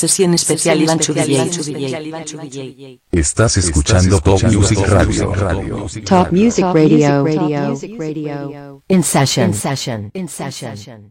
Sesión especial DJ. Estás escuchando Top Music Radio. Top Music Radio. In session. In session. In session.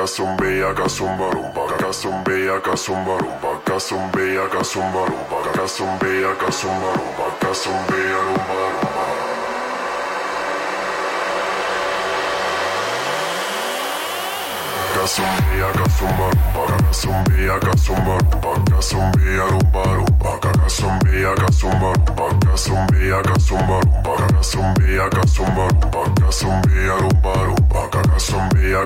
kasum beia kasum barumba kasum beia kasum barumba kasum beia kasum barumba kasum beia kasum barumba kasum beia rumba rumba kasum beia kasum barumba kasum beia rumba rumba kasum beia kasum barumba kasum beia kasum rumba rumba kasum beia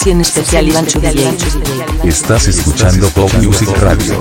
Sesión especial Iván DJ. Estás escuchando Pop Music Radio.